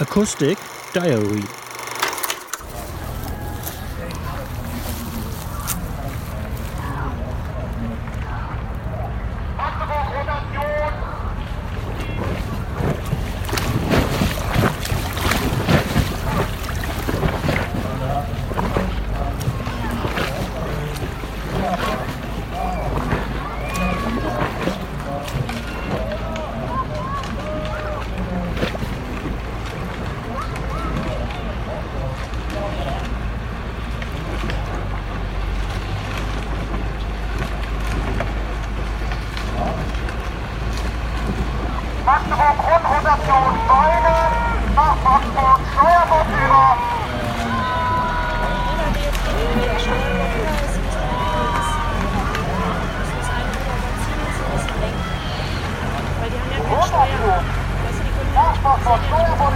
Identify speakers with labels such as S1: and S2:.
S1: Acoustic Diary
S2: Magdeburg Grundrotation Beine nach Magdeburg Steuerbord. Über. Von Steuerbord